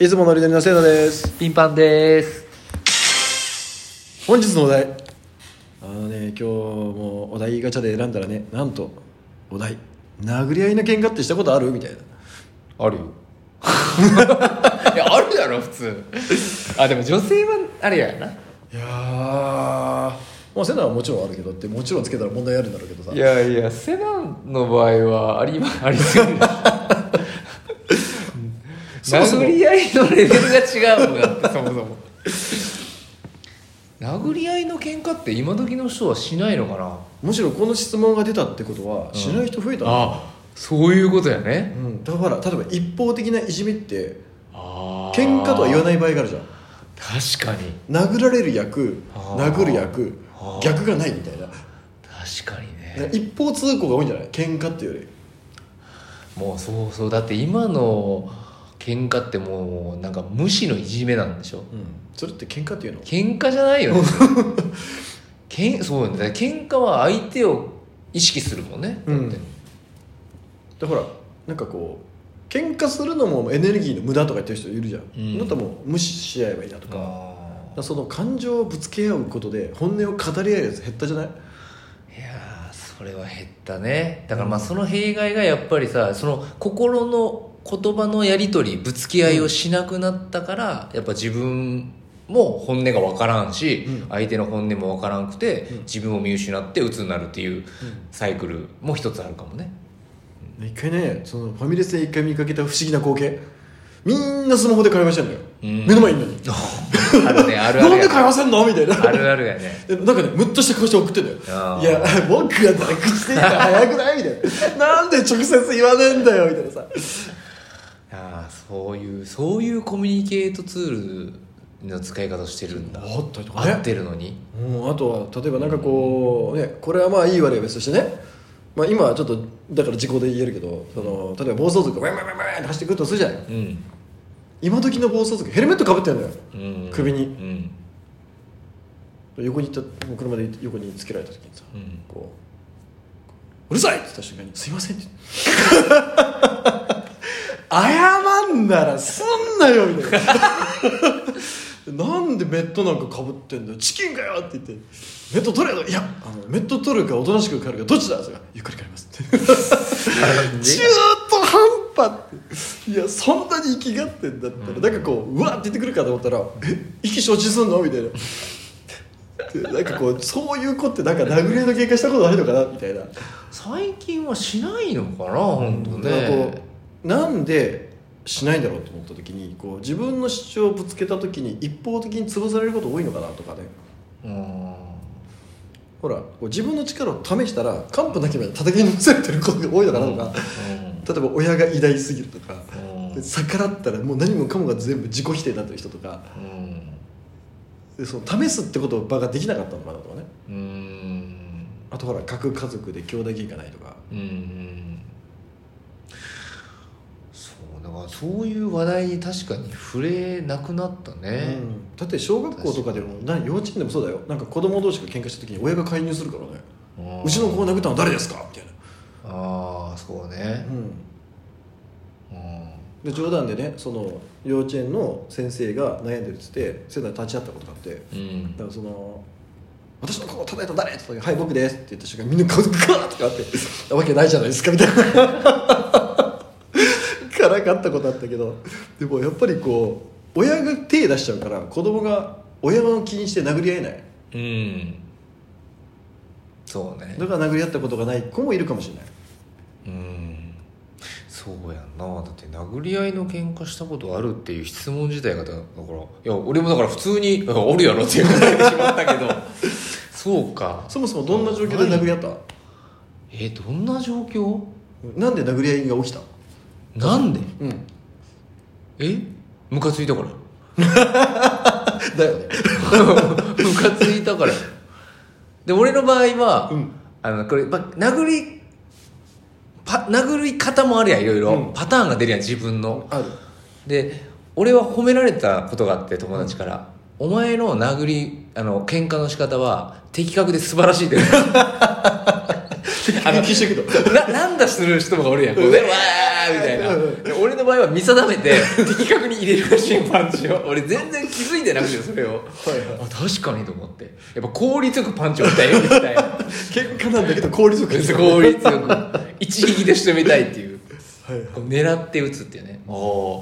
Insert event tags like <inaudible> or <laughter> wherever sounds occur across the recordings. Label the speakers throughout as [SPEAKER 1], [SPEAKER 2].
[SPEAKER 1] いつもノリノリのせいだです。
[SPEAKER 2] ピンパンです。
[SPEAKER 1] 本日のお題。あのね今日もお題ガチャで選んだらねなんとお題。殴り合いの喧嘩ってしたことあるみたいな。
[SPEAKER 2] あるよ。<laughs> いやあるだろ普通。あでも女性はあれやな。い
[SPEAKER 1] やーまあセナはもちろんあるけどってもちろんつけたら問題あるんだろうけどさ。
[SPEAKER 2] いやいやセナの場合はありまありすぎる
[SPEAKER 1] そもそも
[SPEAKER 2] 殴り合いのレベルが違うもん。だってそもそも。殴り合いの喧嘩って今時の人はしないのかな？
[SPEAKER 1] むしろこの質問が出たってことはしない人増えたの、
[SPEAKER 2] あそういうことやね。
[SPEAKER 1] うん、だから例えば一方的ないじめって
[SPEAKER 2] あ
[SPEAKER 1] 喧嘩とは言わ
[SPEAKER 2] い
[SPEAKER 1] ない場合があるじゃん。
[SPEAKER 2] 確かに。
[SPEAKER 1] 殴られる役殴る役逆がないみたいな。
[SPEAKER 2] 確かにね。
[SPEAKER 1] 一方通行が多いんじゃない？喧嘩っていうより。
[SPEAKER 2] もうそうそう。だって今の喧嘩ってもうなんか無視のいじめなんでしょ？
[SPEAKER 1] うん。それって喧嘩っていうの？
[SPEAKER 2] 喧嘩じゃないよね。<laughs> けんそうよね。喧嘩は相手を意識するもんね。だって、
[SPEAKER 1] でほらなんかこう喧嘩するのもエネルギーの無駄とか言ってる人いるじゃん、
[SPEAKER 2] うん。
[SPEAKER 1] だったらもう無視し合えばいいなとか。その感情をぶつけ合うことで本音を語り合うやつ減ったじゃない？
[SPEAKER 2] ーいやーそれは減ったね。だからまあその弊害がやっぱりさその心の言葉のやり取りぶつけ合いをしなくなったから、やっぱ自分も本音が分からんし、
[SPEAKER 1] うん。
[SPEAKER 2] 相手の本音も分からんくて、
[SPEAKER 1] うん。
[SPEAKER 2] 自分を見失って鬱になるっていうサイクルも一つあるかもね。
[SPEAKER 1] 一回ねそのファミレスで一回見かけた不思議な光景。みんなスマホで会話してんのよ、
[SPEAKER 2] うん。
[SPEAKER 1] 目の前に。いんのに
[SPEAKER 2] あるねあるある
[SPEAKER 1] なんで会話せんの？みたいな。
[SPEAKER 2] あるあるやね。
[SPEAKER 1] でなんかねムッとした顔して送ってんだよ。いや僕がなくしてるから早くない？みたいな。なんで直接言わねえんだよ？みたいなさ
[SPEAKER 2] そういうそういうコミュニケートツールの使い方してるんだ。
[SPEAKER 1] あったりとかね。
[SPEAKER 2] 合ってるのに。
[SPEAKER 1] うん、あとは例えばなんかこうねこれはまあいい悪いは別としてね、まあ、今はちょっとだから時効で言えるけどその例えば暴走族がウェンウェンウェンウェンって走ってくるとするじゃない。
[SPEAKER 2] うん。
[SPEAKER 1] 今時の暴走族ヘルメットかぶってんのよ。
[SPEAKER 2] うん。
[SPEAKER 1] 首に。
[SPEAKER 2] うん。
[SPEAKER 1] 横に行った車で横につけられた時にさ
[SPEAKER 2] うん。
[SPEAKER 1] こう「うるさい!」って言った瞬間に「すいません」って謝んならすんなよみたいな。なんでメットなんかかぶってんだよ。チキンかよって言って。メット取れよいやあのメット取るかおとなしく帰るかどっちだそれがゆっくり帰りますって。中途半端って。いやそんなに生きがってんだったら、なんかこううわって言ってくるかと思ったら「え意気承知すんの?」みたいな。でなんかこうそういう子ってなんか殴り合いの喧嘩したことあるのかな？みたいな。
[SPEAKER 2] 最近はしないのかな本当ね。
[SPEAKER 1] うなんでしないんだろうと思った時にこう自分の主張をぶつけた時に一方的に潰されること多いのかなとかね。
[SPEAKER 2] うん。
[SPEAKER 1] ほらこう自分の力を試したら完膚なきまで叩きのせれてることが多いのかなとか、例えば親が偉大すぎるとか、逆らったらもう何もかもが全部自己否定になってる人とか。
[SPEAKER 2] うん。
[SPEAKER 1] でその試すってことを場ができなかったのかなとかね。
[SPEAKER 2] うん。
[SPEAKER 1] あとほら核家族で兄弟喧嘩ないとか。
[SPEAKER 2] うんそういう話題に確かに触れなくなったね、
[SPEAKER 1] うん。だって小学校とかでも何幼稚園でもそうだよ。なんか子供同士が喧嘩した時に親が介入するからね。
[SPEAKER 2] う
[SPEAKER 1] ちの子を殴ったのは誰ですか？みたいな、
[SPEAKER 2] ああそうね。
[SPEAKER 1] うん、
[SPEAKER 2] うん
[SPEAKER 1] で冗談でねその幼稚園の先生が悩んでるっつってセナに立ち会ったことがあって
[SPEAKER 2] うん。
[SPEAKER 1] だからその「私の子を叩いた誰?」って言った時はい僕です」って言った瞬間みんなガーッとかあって「わけないじゃないですか」みたいなからかったことあったけどでもやっぱりこう親が手出しちゃうから子供が親の気にして殴り合えない。
[SPEAKER 2] うん。そうね。
[SPEAKER 1] だから殴り合ったことがない子もいるかもしれない。
[SPEAKER 2] うん。そうやんな。だって殴り合いの喧嘩したことあるっていう質問自体がだからいや俺もだから普通に「あ <laughs> おるやろ」って答えてしまったけど。<laughs> そうか。
[SPEAKER 1] そもそもどんな状況で殴り合った？
[SPEAKER 2] えどんな状況？
[SPEAKER 1] なんで殴り合いが起きた？
[SPEAKER 2] なんで？
[SPEAKER 1] うん。
[SPEAKER 2] え？ムカついたから。<laughs>
[SPEAKER 1] だよね。<laughs>
[SPEAKER 2] ムカついたから。で俺の場合は、
[SPEAKER 1] うん。
[SPEAKER 2] あのこれ、ま、殴りパ殴り方もあるやんいろいろ、
[SPEAKER 1] うん。
[SPEAKER 2] パターンが出るやん自分の。
[SPEAKER 1] ある。
[SPEAKER 2] で俺は褒められたことがあって友達から、お前の殴りあの喧嘩の仕方は的確で素晴らしいって。<laughs> あの
[SPEAKER 1] 聞いてくど
[SPEAKER 2] ななんだする人もおるやん。こうでわーみたいな。俺の場合は見定めて <laughs> 的確に入れるらしいパンチを俺全然気づいてなくてそれを。
[SPEAKER 1] はいはい。
[SPEAKER 2] あ確かにと思って。やっぱ効率よくパンチを打ちたいみたいな。<laughs>
[SPEAKER 1] 喧嘩なんだけど効率よく。<laughs>
[SPEAKER 2] 効率よく。一撃で仕留めたいっていう。
[SPEAKER 1] はい
[SPEAKER 2] こう狙って打つっていうね。あ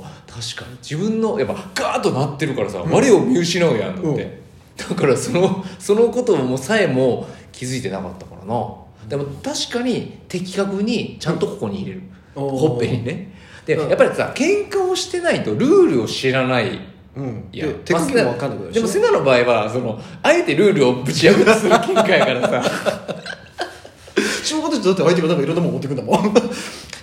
[SPEAKER 2] あ確かに。自分のやっぱガーッとなってるからさ、我を見失うやんって、だからそのそのこともさえも気づいてなかったからな。でも確かに的確にちゃんとここに入れる、ほっぺにね。で、
[SPEAKER 1] うん。
[SPEAKER 2] やっぱりさ喧嘩をしてないとルールを知らない
[SPEAKER 1] うん。
[SPEAKER 2] いや
[SPEAKER 1] で手加減も分かんなくなるし
[SPEAKER 2] でもセナの場合はそのあえてルールをぶち破ってする喧嘩やからさ。
[SPEAKER 1] しょうがないだって相手がなんかいろんなもん持ってくんだもん。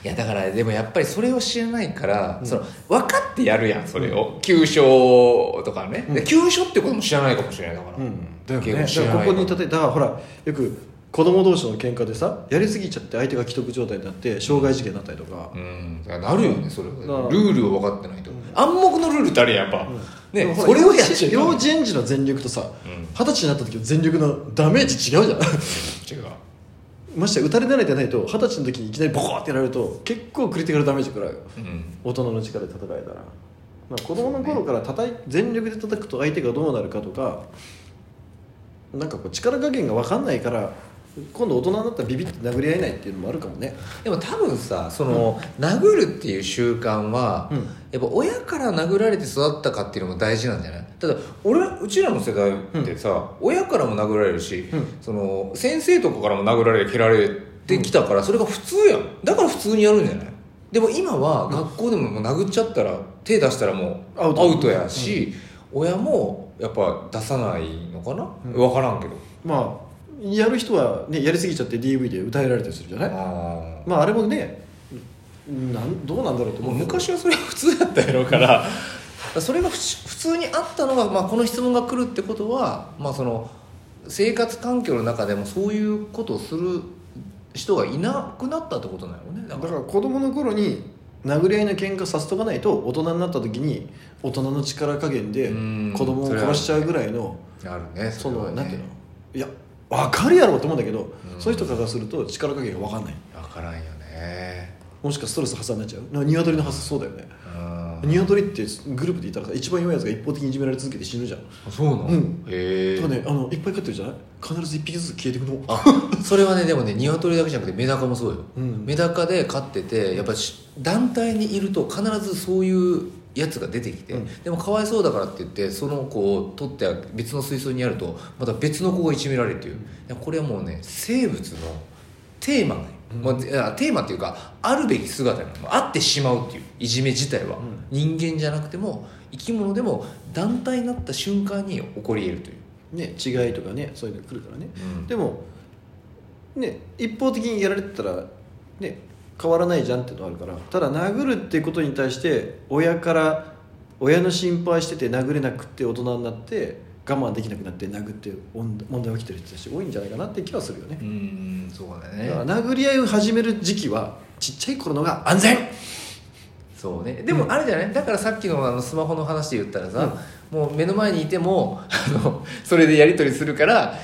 [SPEAKER 2] いやだからでもやっぱりそれを知らないから、その分かってやるやんそれを、急所とかね、で急所ってことも知らないかもしれないだから、
[SPEAKER 1] だよね。だからここに例えだからほらよく子供同士の喧嘩でさやりすぎちゃって相手が既得状態になって傷害事件になったりとか、
[SPEAKER 2] うん。なるよねそれルールを分かってないと、暗黙のルールってあるやんやっぱ、ねそれをやっちゃいけない。
[SPEAKER 1] 幼稚園児の全力とさ
[SPEAKER 2] うん。
[SPEAKER 1] 二十、歳になった時の全力のダメージ違うじゃん。
[SPEAKER 2] 違う <laughs>
[SPEAKER 1] ましてや打たれ慣れてないと二十歳の時にいきなりボコーってやられると結構クリティカルダメージ食らうよ。
[SPEAKER 2] うん。
[SPEAKER 1] 大人の力で戦えたら、まあ、子供の頃から叩い全力で叩くと相手がどうなるかとかなんかこう力加減が分かんないから今度大人になったらビビって殴り合えないっていうのもあるかもね。
[SPEAKER 2] でも多分さその、殴るっていう習慣は、
[SPEAKER 1] うん。
[SPEAKER 2] やっぱ親から殴られて育ったかっていうのも大事なんじゃない？ただ俺うちらの世代ってさ、親からも殴られるし、
[SPEAKER 1] うん。
[SPEAKER 2] その先生とかからも殴られ蹴られてきたから、それが普通やん。だから普通にやるんじゃない？でも今は学校でももう殴っちゃったら手出したらもうア
[SPEAKER 1] アウト。
[SPEAKER 2] ウトやし、親もやっぱ出さないのかな、
[SPEAKER 1] うん。
[SPEAKER 2] 分からんけど。
[SPEAKER 1] まあやる人は、ね、やりすぎちゃって DV で訴えられたりするじゃない？
[SPEAKER 2] あ
[SPEAKER 1] まああれもねなんどうなんだろうと思う。
[SPEAKER 2] 昔はそれが普通だったやろうから。<laughs> それが普普通にあったのが、まあ、この質問が来るってことは、まあ、その生活環境の中でもそういうことをする人がいなくなったってことなのね。だか
[SPEAKER 1] だからら子供の頃に殴り合いの喧嘩させとかないと大人になった時に大人の力加減で
[SPEAKER 2] うん。
[SPEAKER 1] 子供を殺しちゃうぐらいの
[SPEAKER 2] あるね
[SPEAKER 1] そ
[SPEAKER 2] れはね。
[SPEAKER 1] のなんていうの？いや分かるやろうと思うんだけど、
[SPEAKER 2] ん。
[SPEAKER 1] そういう人からすると力加減が分かんない。
[SPEAKER 2] 分からんよね。
[SPEAKER 1] もしかストレス発散になっちゃう。なんか鶏の発想そうだよね。
[SPEAKER 2] うん。
[SPEAKER 1] 鶏ってグループでいたらさ一番弱いやつが一方的にいじめられ続けて死ぬじゃん。
[SPEAKER 2] あそうなの、
[SPEAKER 1] うん。
[SPEAKER 2] へえ。
[SPEAKER 1] とかねあのいっぱい飼ってるじゃない？必ず一匹ずつ消えていくの。
[SPEAKER 2] あそれはねでもね鶏だけじゃなくてメダカもそうよ、
[SPEAKER 1] うん。
[SPEAKER 2] メダカで飼っててやっぱし団体にいると必ずそういうやつが出てきて、
[SPEAKER 1] うん。
[SPEAKER 2] でもかわいそうだからって言ってその子を取って別の水槽にやるとまた別の子がいじめられるっていう、これはもうね生物のテーマね、まあテーマっていうかあるべき姿なのあってしまうっていういじめ自体は、人間じゃなくても生き物でも団体になった瞬間に起こり得るという、
[SPEAKER 1] ね違いとかねそういうの来るからね。
[SPEAKER 2] うん。
[SPEAKER 1] でもね一方的にやられてたらね変わらないじゃんっていうのがあるからただ殴るっていうことに対して親から親の心配してて殴れなくって大人になって我慢できなくなって殴って問問題起きてる人たち多いんじゃないかなって気はするよね。
[SPEAKER 2] う、んそうだね。
[SPEAKER 1] だから殴り合いを始める時期はちっちゃい頃のが安全。
[SPEAKER 2] そうね。でもあれじゃない？だからさっきのあのスマホの話で言ったらさ、もう目の前にいてもあのそれでやり取りするから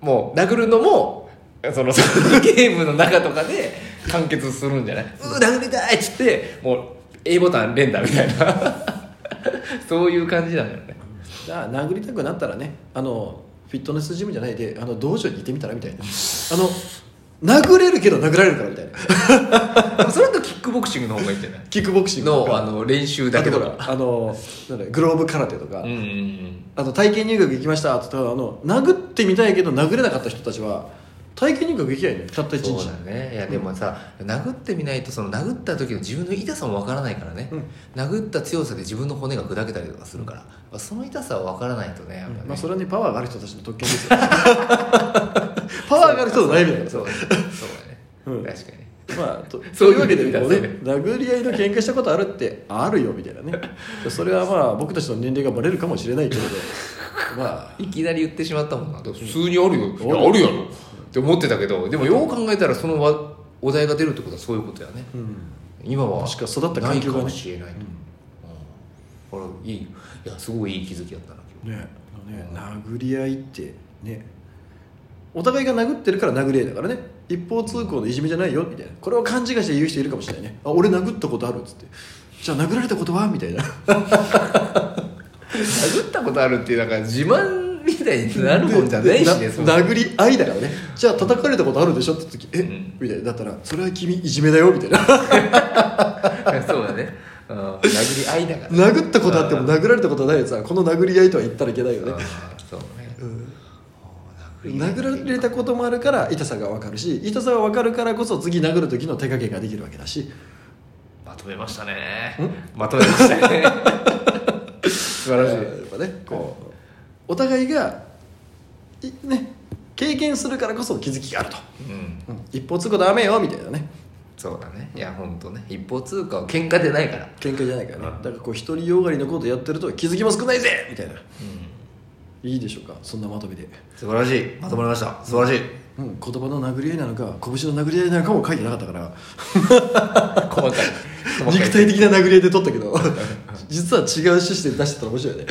[SPEAKER 2] もう殴るのも <laughs> そのゲームの中とかで完結するんじゃない？うー殴りたいっつってもう A ボタン連打みたいな。<laughs> そういう感じなんだよね。
[SPEAKER 1] じゃあ殴りたくなったらねあのフィットネスジムじゃないであの道場に行ってみたらみたいな。あの殴れるけど殴られるからみたいな。
[SPEAKER 2] それだとキックボクシングの方がいいんじゃない？
[SPEAKER 1] キックボクシング
[SPEAKER 2] のあの練習だけとか。
[SPEAKER 1] あのなんだグローブ空手とか、
[SPEAKER 2] うんうんうん。
[SPEAKER 1] あと体験入学行きましたって言ったらあの殴ってみたいけど殴れなかった人たちは体験入学行きゃいいねたった一日。
[SPEAKER 2] そうだね。いやでもさ、殴ってみないとその殴った時の自分の痛さもわからないからね、殴った強さで自分の骨が砕けたりとかするから、まあその痛さはわからないとねやっぱね、
[SPEAKER 1] まあ、それはねパワーがある人たちの特権ですよ。<laughs> パワーがある人の悩みだから
[SPEAKER 2] そうだね。そうだね、
[SPEAKER 1] うん。
[SPEAKER 2] 確かに。
[SPEAKER 1] まあ、と <laughs>
[SPEAKER 2] そ
[SPEAKER 1] そうういうわけでこうね
[SPEAKER 2] らそうね。
[SPEAKER 1] 殴り合いの喧嘩したことあるってあるよみたいなね。<laughs> それはまあ僕たちの年齢がバレるかもしれないけれど。まあ。
[SPEAKER 2] いきなり言ってしまったもんな。普通にあるよ、いやあるやろって思ってたけどでもよう考えたらそのわお題が出るってことはそういうことやね、
[SPEAKER 1] うん。
[SPEAKER 2] 今は
[SPEAKER 1] 確か育った環境がね。
[SPEAKER 2] ないかもしれないと、うん。これいい。いやすごいいい気づきだったな今日。
[SPEAKER 1] ね。ね殴り合いってね。お互いが殴ってるから殴り合いだからね。一方通行のいじめじゃないよみたいな。これを勘違いして言う人いるかもしれないね。あ俺殴ったことあるっつって。じゃあ殴られたことは？みたいな。<laughs>
[SPEAKER 2] 殴ったことあるっていうなんか自慢いになるもんじゃないしね
[SPEAKER 1] 殴り合いだからね。じゃあ叩かれたことあるでしょって時え、
[SPEAKER 2] ん。
[SPEAKER 1] みたいな。だったらそれは君いじめだよみたいな。<laughs>
[SPEAKER 2] そうだね、うん、殴り合いだから。
[SPEAKER 1] 殴ったことあっても殴られたことないやつはこの殴り合いとは言ったらいけないよね。
[SPEAKER 2] そうね、
[SPEAKER 1] 殴られたこともあるから痛さが分かるし痛さが分かるからこそ次殴る時の手加減ができるわけだし。
[SPEAKER 2] まとめましたね。まとめましたね。<laughs> 素晴らしい。
[SPEAKER 1] やっぱねこうお互いがいね経験するからこそ気づきがあると、
[SPEAKER 2] うん。
[SPEAKER 1] うん。一方通行ダメよみたいなね。
[SPEAKER 2] そうだね。いや本当ね。一方通過は喧嘩でないから。
[SPEAKER 1] 喧嘩じゃないからね。
[SPEAKER 2] うん。
[SPEAKER 1] だからこう独りよがりのことやってると気づきも少ないぜみたいな、いいでしょうか？そんなまとめで、
[SPEAKER 2] 素晴らしい。まとまりました。素晴らしい。
[SPEAKER 1] うん、言葉の殴り合いなのか拳の殴り合いなのかも書いてなかったから。<laughs>
[SPEAKER 2] 細かい
[SPEAKER 1] 肉体的な殴り合いで取ったけど。<laughs> 実は違う趣旨で出してたら面白いよね。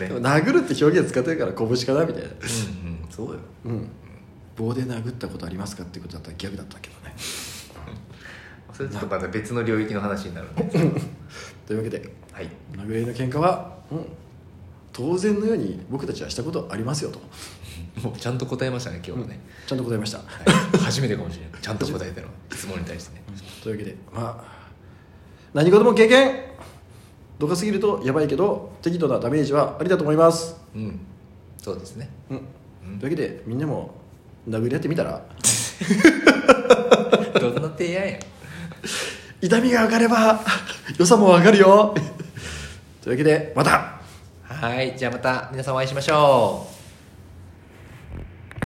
[SPEAKER 2] ね。
[SPEAKER 1] でも殴るって表現使ってるから拳かなみたいな。
[SPEAKER 2] うんうん。そうよ。
[SPEAKER 1] うん。棒で殴ったことありますかってことだったら逆だったけどね。<laughs>
[SPEAKER 2] それちょっとまた別の領域の話になるね <laughs>
[SPEAKER 1] というわけで
[SPEAKER 2] はい。
[SPEAKER 1] 殴り合いの喧嘩は、うん、当然のように僕たちはしたことありますよと、
[SPEAKER 2] もうちゃんと答えましたね今日はね、
[SPEAKER 1] ちゃんと答えました、
[SPEAKER 2] はい。初めてかもしれない。ちゃんと答えたの。質問に対してね。
[SPEAKER 1] というわけでまあ何事も経験。度が過ぎるとやばいけど適度なダメージはありだと思います、
[SPEAKER 2] うん。そうですね。
[SPEAKER 1] うん、というわけでみんなも殴り合ってみたら。<laughs>
[SPEAKER 2] どんな提案や。
[SPEAKER 1] 痛みが分かれば良さも分かるよ。<laughs> というわけでまた。
[SPEAKER 2] はい。じゃあまた皆さんお会いしましょう